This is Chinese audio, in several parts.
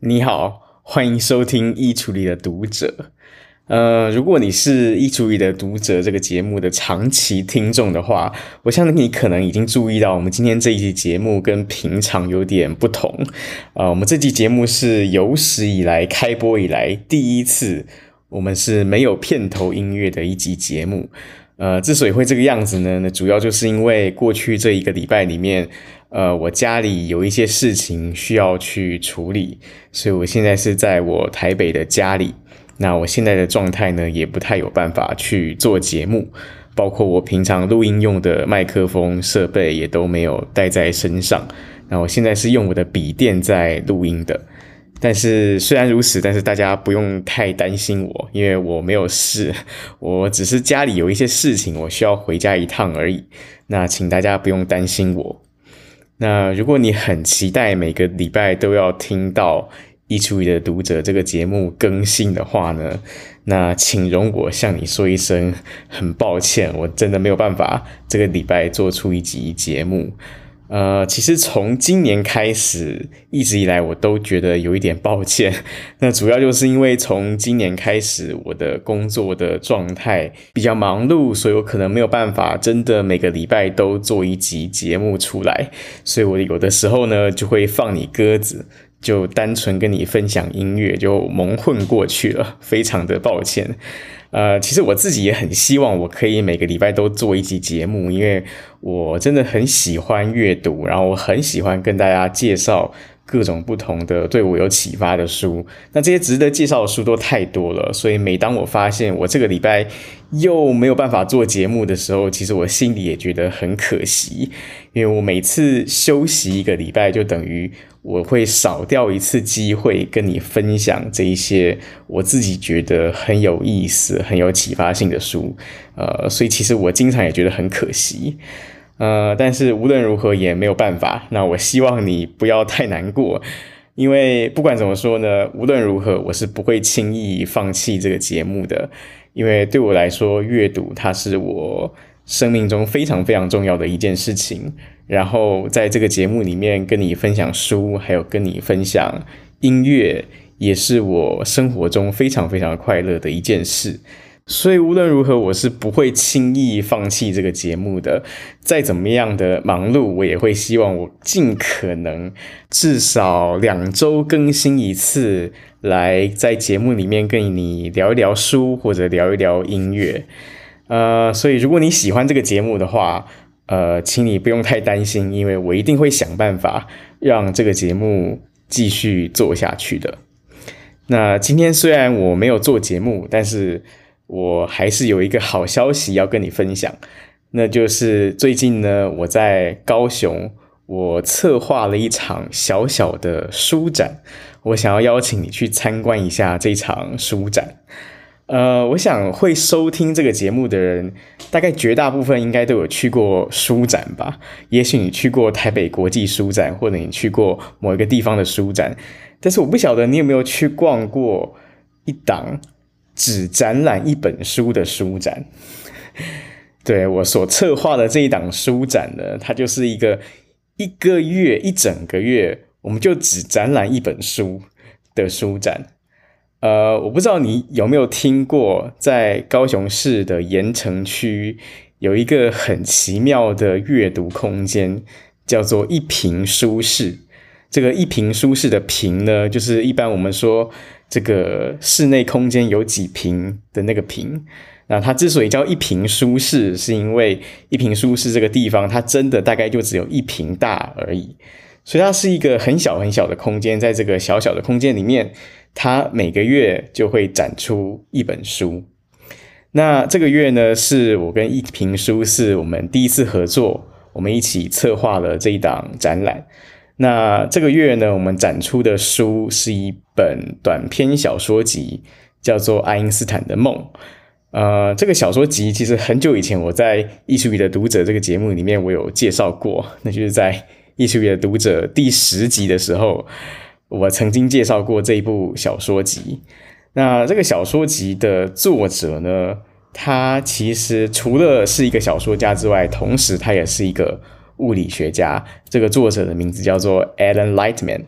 你好，欢迎收听《衣橱里的读者》。呃，如果你是《衣橱里的读者》这个节目的长期听众的话，我相信你可能已经注意到，我们今天这一期节目跟平常有点不同。呃，我们这期节目是有史以来开播以来第一次，我们是没有片头音乐的一集节目。呃，之所以会这个样子呢，那主要就是因为过去这一个礼拜里面。呃，我家里有一些事情需要去处理，所以我现在是在我台北的家里。那我现在的状态呢，也不太有办法去做节目，包括我平常录音用的麦克风设备也都没有带在身上。那我现在是用我的笔电在录音的。但是虽然如此，但是大家不用太担心我，因为我没有事，我只是家里有一些事情，我需要回家一趟而已。那请大家不用担心我。那如果你很期待每个礼拜都要听到《衣橱里的读者》这个节目更新的话呢，那请容我向你说一声很抱歉，我真的没有办法这个礼拜做出一集节目。呃，其实从今年开始，一直以来我都觉得有一点抱歉。那主要就是因为从今年开始，我的工作的状态比较忙碌，所以我可能没有办法真的每个礼拜都做一集节目出来。所以我有的时候呢，就会放你鸽子，就单纯跟你分享音乐，就蒙混过去了，非常的抱歉。呃，其实我自己也很希望我可以每个礼拜都做一集节目，因为我真的很喜欢阅读，然后我很喜欢跟大家介绍各种不同的对我有启发的书。那这些值得介绍的书都太多了，所以每当我发现我这个礼拜又没有办法做节目的时候，其实我心里也觉得很可惜，因为我每次休息一个礼拜，就等于。我会少掉一次机会跟你分享这一些我自己觉得很有意思、很有启发性的书，呃，所以其实我经常也觉得很可惜，呃，但是无论如何也没有办法。那我希望你不要太难过，因为不管怎么说呢，无论如何我是不会轻易放弃这个节目的，因为对我来说，阅读它是我生命中非常非常重要的一件事情。然后在这个节目里面跟你分享书，还有跟你分享音乐，也是我生活中非常非常快乐的一件事。所以无论如何，我是不会轻易放弃这个节目的。再怎么样的忙碌，我也会希望我尽可能至少两周更新一次，来在节目里面跟你聊一聊书或者聊一聊音乐。呃，所以如果你喜欢这个节目的话，呃，请你不用太担心，因为我一定会想办法让这个节目继续做下去的。那今天虽然我没有做节目，但是我还是有一个好消息要跟你分享，那就是最近呢，我在高雄，我策划了一场小小的书展，我想要邀请你去参观一下这场书展。呃，我想会收听这个节目的人，大概绝大部分应该都有去过书展吧。也许你去过台北国际书展，或者你去过某一个地方的书展，但是我不晓得你有没有去逛过一档只展览一本书的书展。对，我所策划的这一档书展呢，它就是一个一个月一整个月，我们就只展览一本书的书展。呃，我不知道你有没有听过，在高雄市的盐埕区有一个很奇妙的阅读空间，叫做一平书室。这个一平书室的平呢，就是一般我们说这个室内空间有几平的那个平。那它之所以叫一平书室，是因为一平书室这个地方，它真的大概就只有一平大而已。所以它是一个很小很小的空间，在这个小小的空间里面。它每个月就会展出一本书。那这个月呢，是我跟一平书室我们第一次合作，我们一起策划了这一档展览。那这个月呢，我们展出的书是一本短篇小说集，叫做《爱因斯坦的梦》。呃，这个小说集其实很久以前我在《衣橱里的读者》这个节目里面我有介绍过，那就是在《衣橱里的读者》第十集的时候。我曾经介绍过这一部小说集。那这个小说集的作者呢，他其实除了是一个小说家之外，同时他也是一个物理学家。这个作者的名字叫做 Alan Lightman。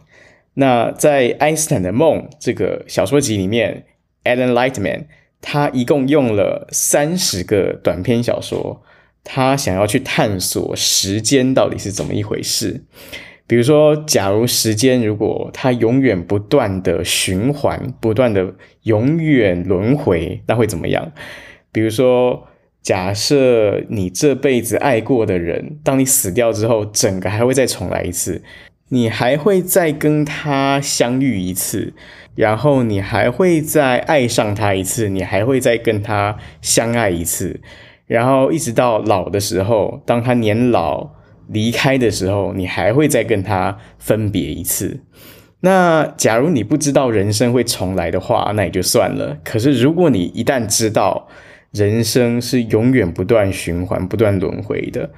那在爱因斯坦的梦这个小说集里面，Alan Lightman 他一共用了三十个短篇小说，他想要去探索时间到底是怎么一回事。比如说，假如时间如果它永远不断的循环，不断的永远轮回，那会怎么样？比如说，假设你这辈子爱过的人，当你死掉之后，整个还会再重来一次，你还会再跟他相遇一次，然后你还会再爱上他一次，你还会再跟他相爱一次，然后一直到老的时候，当他年老。离开的时候，你还会再跟他分别一次。那假如你不知道人生会重来的话，那也就算了。可是如果你一旦知道人生是永远不断循环、不断轮回的，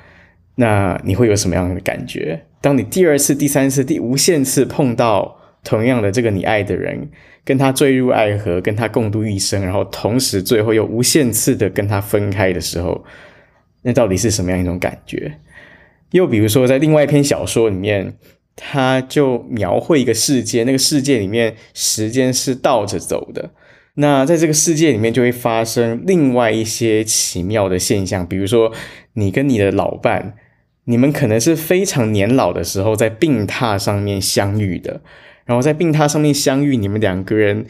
那你会有什么样的感觉？当你第二次、第三次、第无限次碰到同样的这个你爱的人，跟他坠入爱河，跟他共度一生，然后同时最后又无限次的跟他分开的时候，那到底是什么样一种感觉？又比如说，在另外一篇小说里面，他就描绘一个世界，那个世界里面时间是倒着走的。那在这个世界里面，就会发生另外一些奇妙的现象，比如说，你跟你的老伴，你们可能是非常年老的时候在病榻上面相遇的，然后在病榻上面相遇，你们两个人。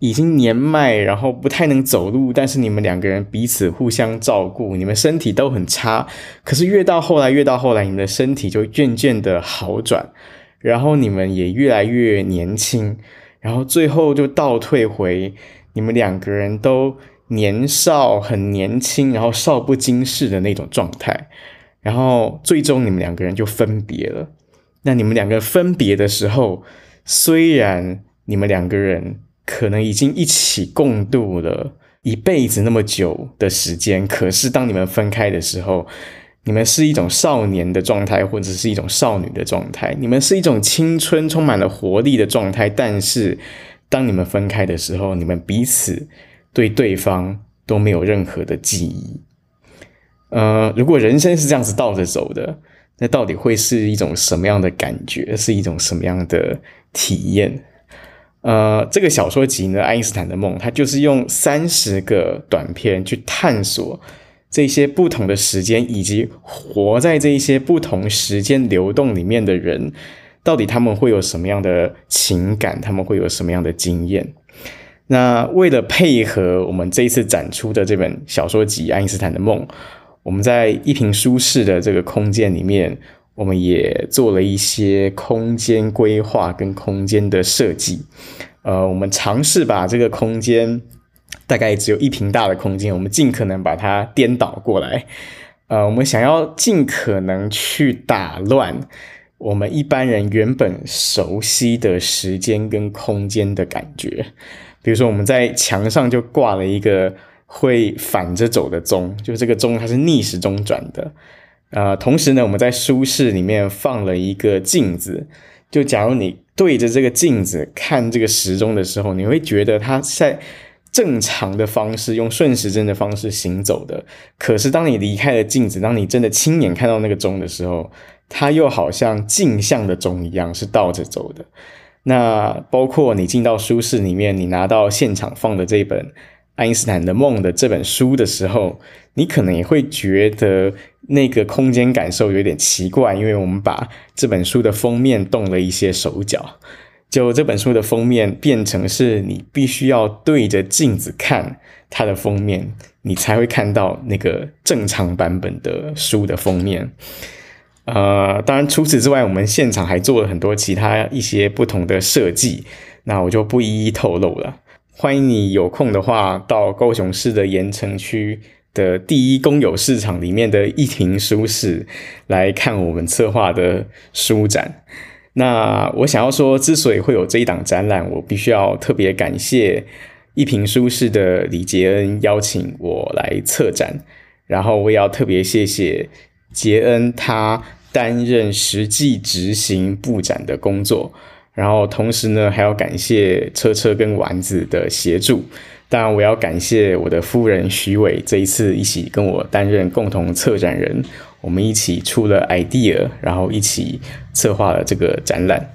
已经年迈，然后不太能走路，但是你们两个人彼此互相照顾，你们身体都很差，可是越到后来，越到后来，你们的身体就渐渐的好转，然后你们也越来越年轻，然后最后就倒退回你们两个人都年少很年轻，然后少不经事的那种状态，然后最终你们两个人就分别了。那你们两个分别的时候，虽然你们两个人。可能已经一起共度了一辈子那么久的时间，可是当你们分开的时候，你们是一种少年的状态，或者是一种少女的状态，你们是一种青春充满了活力的状态。但是当你们分开的时候，你们彼此对对方都没有任何的记忆。呃，如果人生是这样子倒着走的，那到底会是一种什么样的感觉？是一种什么样的体验？呃，这个小说集呢，《爱因斯坦的梦》，它就是用三十个短篇去探索这些不同的时间，以及活在这一些不同时间流动里面的人，到底他们会有什么样的情感，他们会有什么样的经验。那为了配合我们这一次展出的这本小说集《爱因斯坦的梦》，我们在一平舒适的这个空间里面，我们也做了一些空间规划跟空间的设计，呃，我们尝试把这个空间大概只有一平大的空间，我们尽可能把它颠倒过来，呃，我们想要尽可能去打乱我们一般人原本熟悉的时间跟空间的感觉，比如说我们在墙上就挂了一个会反着走的钟，就这个钟它是逆时钟转的。呃，同时呢，我们在书室里面放了一个镜子。就假如你对着这个镜子看这个时钟的时候，你会觉得它在正常的方式，用顺时针的方式行走的。可是当你离开了镜子，当你真的亲眼看到那个钟的时候，它又好像镜像的钟一样是倒着走的。那包括你进到书室里面，你拿到现场放的这本。爱因斯坦的梦的这本书的时候，你可能也会觉得那个空间感受有点奇怪，因为我们把这本书的封面动了一些手脚，就这本书的封面变成是你必须要对着镜子看它的封面，你才会看到那个正常版本的书的封面。呃，当然除此之外，我们现场还做了很多其他一些不同的设计，那我就不一一透露了。欢迎你有空的话，到高雄市的盐埕区的第一公有市场里面的一坪书室来看我们策划的书展。那我想要说，之所以会有这一档展览，我必须要特别感谢一坪书室的李杰恩邀请我来策展，然后我也要特别谢谢杰恩，他担任实际执行布展的工作。然后同时呢，还要感谢车车跟丸子的协助。当然，我要感谢我的夫人徐伟，这一次一起跟我担任共同策展人，我们一起出了 idea，然后一起策划了这个展览。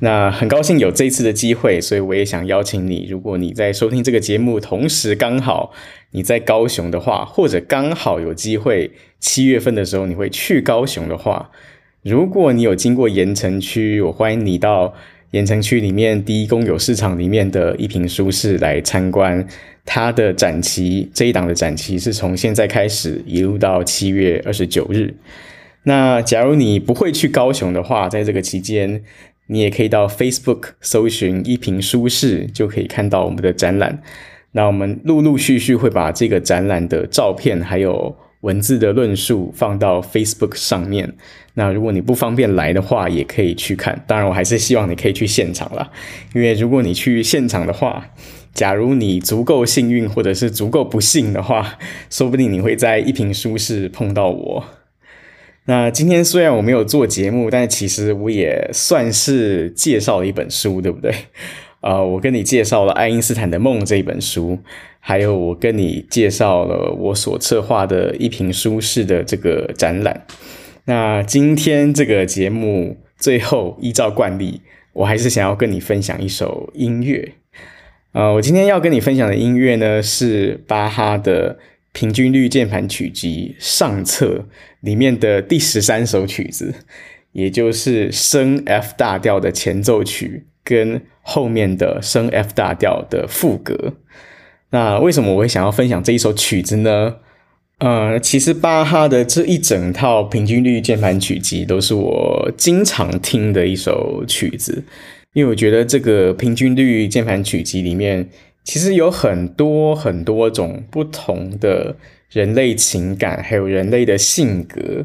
那很高兴有这一次的机会，所以我也想邀请你，如果你在收听这个节目，同时刚好你在高雄的话，或者刚好有机会七月份的时候你会去高雄的话，如果你有经过盐城区，我欢迎你到盐城区里面第一公有市场里面的一品书室来参观它的展期。这一档的展期是从现在开始一路到七月二十九日。那假如你不会去高雄的话，在这个期间，你也可以到 Facebook 搜寻一瓶舒适，就可以看到我们的展览。那我们陆陆续续会把这个展览的照片还有文字的论述放到 Facebook 上面。那如果你不方便来的话，也可以去看。当然，我还是希望你可以去现场啦，因为如果你去现场的话，假如你足够幸运或者是足够不幸的话，说不定你会在一瓶舒适碰到我。那今天虽然我没有做节目，但其实我也算是介绍了一本书，对不对？呃，我跟你介绍了《爱因斯坦的梦》这一本书，还有我跟你介绍了我所策划的一瓶书室的这个展览。那今天这个节目最后依照惯例，我还是想要跟你分享一首音乐。呃，我今天要跟你分享的音乐呢，是巴哈的。平均律键盘曲集上册里面的第十三首曲子，也就是升 F 大调的前奏曲跟后面的升 F 大调的副歌。那为什么我会想要分享这一首曲子呢？呃，其实巴哈的这一整套平均律键盘曲集都是我经常听的一首曲子，因为我觉得这个平均律键盘曲集里面。其实有很多很多种不同的人类情感，还有人类的性格，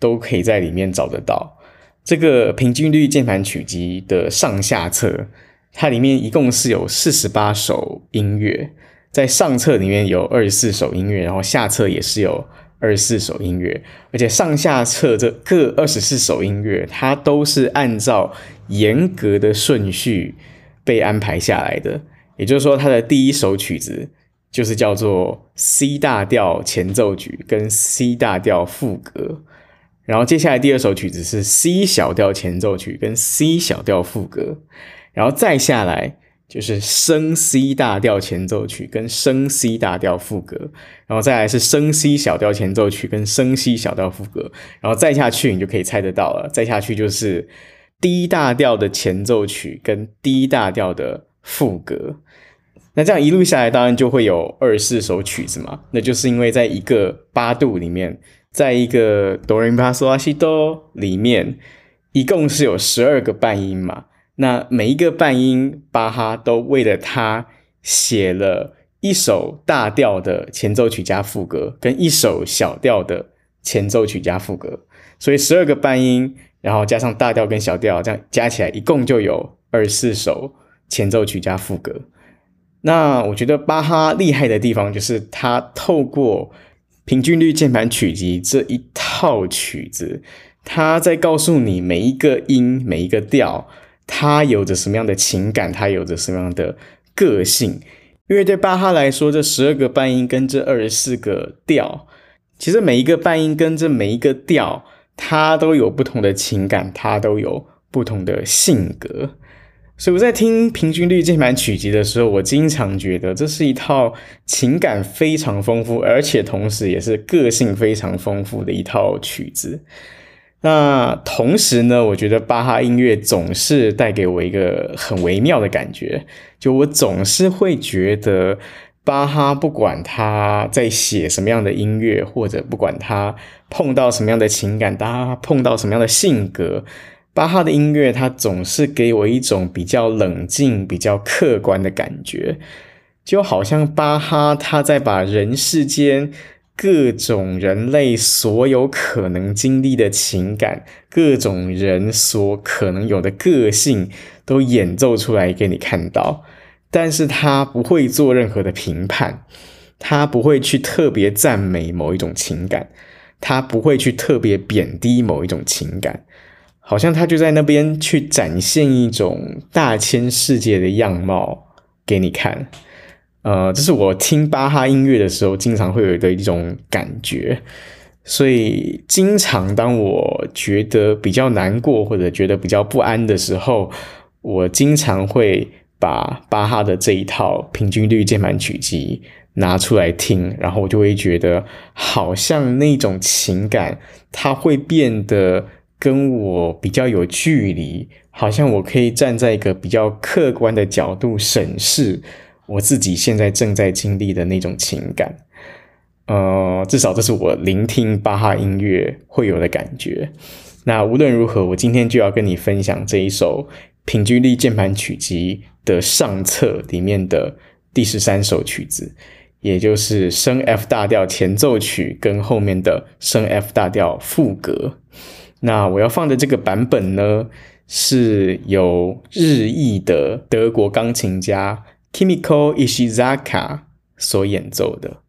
都可以在里面找得到。这个平均律键盘曲集的上下册，它里面一共是有四十八首音乐，在上册里面有二十四首音乐，然后下册也是有二十四首音乐，而且上下册这各二十四首音乐，它都是按照严格的顺序被安排下来的。也就是说，它的第一首曲子就是叫做 C 大调前奏曲跟 C 大调副歌，然后接下来第二首曲子是 C 小调前奏曲跟 C 小调副歌，然后再下来就是升 C 大调前奏曲跟升 C 大调副歌，然后再来是升 C 小调前奏曲跟升 C 小调副歌，然后再下去你就可以猜得到了，再下去就是 D 大调的前奏曲跟 D 大调的副歌。那这样一路下来，当然就会有二十四首曲子嘛。那就是因为在一个八度里面，在一个哆来咪发嗦拉西哆里面，一共是有十二个半音嘛。那每一个半音，巴哈都为了它写了一首大调的前奏曲加副歌，跟一首小调的前奏曲加副歌。所以十二个半音，然后加上大调跟小调，这样加起来一共就有二十四首前奏曲加副歌。那我觉得巴哈厉害的地方就是他透过平均律键盘曲集这一套曲子，他在告诉你每一个音、每一个调，它有着什么样的情感，它有着什么样的个性。因为对巴哈来说，这十二个半音跟这二十四个调，其实每一个半音跟这每一个调，它都有不同的情感，它都有不同的性格。所以我在听平均律键盘曲集的时候，我经常觉得这是一套情感非常丰富，而且同时也是个性非常丰富的一套曲子。那同时呢，我觉得巴哈音乐总是带给我一个很微妙的感觉，就我总是会觉得巴哈不管他在写什么样的音乐，或者不管他碰到什么样的情感，他碰到什么样的性格。巴哈的音乐，它总是给我一种比较冷静、比较客观的感觉，就好像巴哈他在把人世间各种人类所有可能经历的情感、各种人所可能有的个性都演奏出来给你看到，但是他不会做任何的评判，他不会去特别赞美某一种情感，他不会去特别贬低某一种情感。好像他就在那边去展现一种大千世界的样貌给你看，呃，这是我听巴哈音乐的时候经常会有的一种感觉。所以经常当我觉得比较难过或者觉得比较不安的时候，我经常会把巴哈的这一套平均律键盘曲集拿出来听，然后我就会觉得好像那种情感，它会变得跟我比较有距离，好像我可以站在一个比较客观的角度审视我自己现在正在经历的那种情感。呃，至少这是我聆听巴哈音乐会有的感觉。那无论如何，我今天就要跟你分享这一首平均律键盘曲集的上册里面的第十三首曲子。也就是升 F 大调前奏曲跟后面的升 F 大调赋格。那我要放的这个版本呢，是由日裔的德国钢琴家 Kimiko Ishizaka 所演奏的。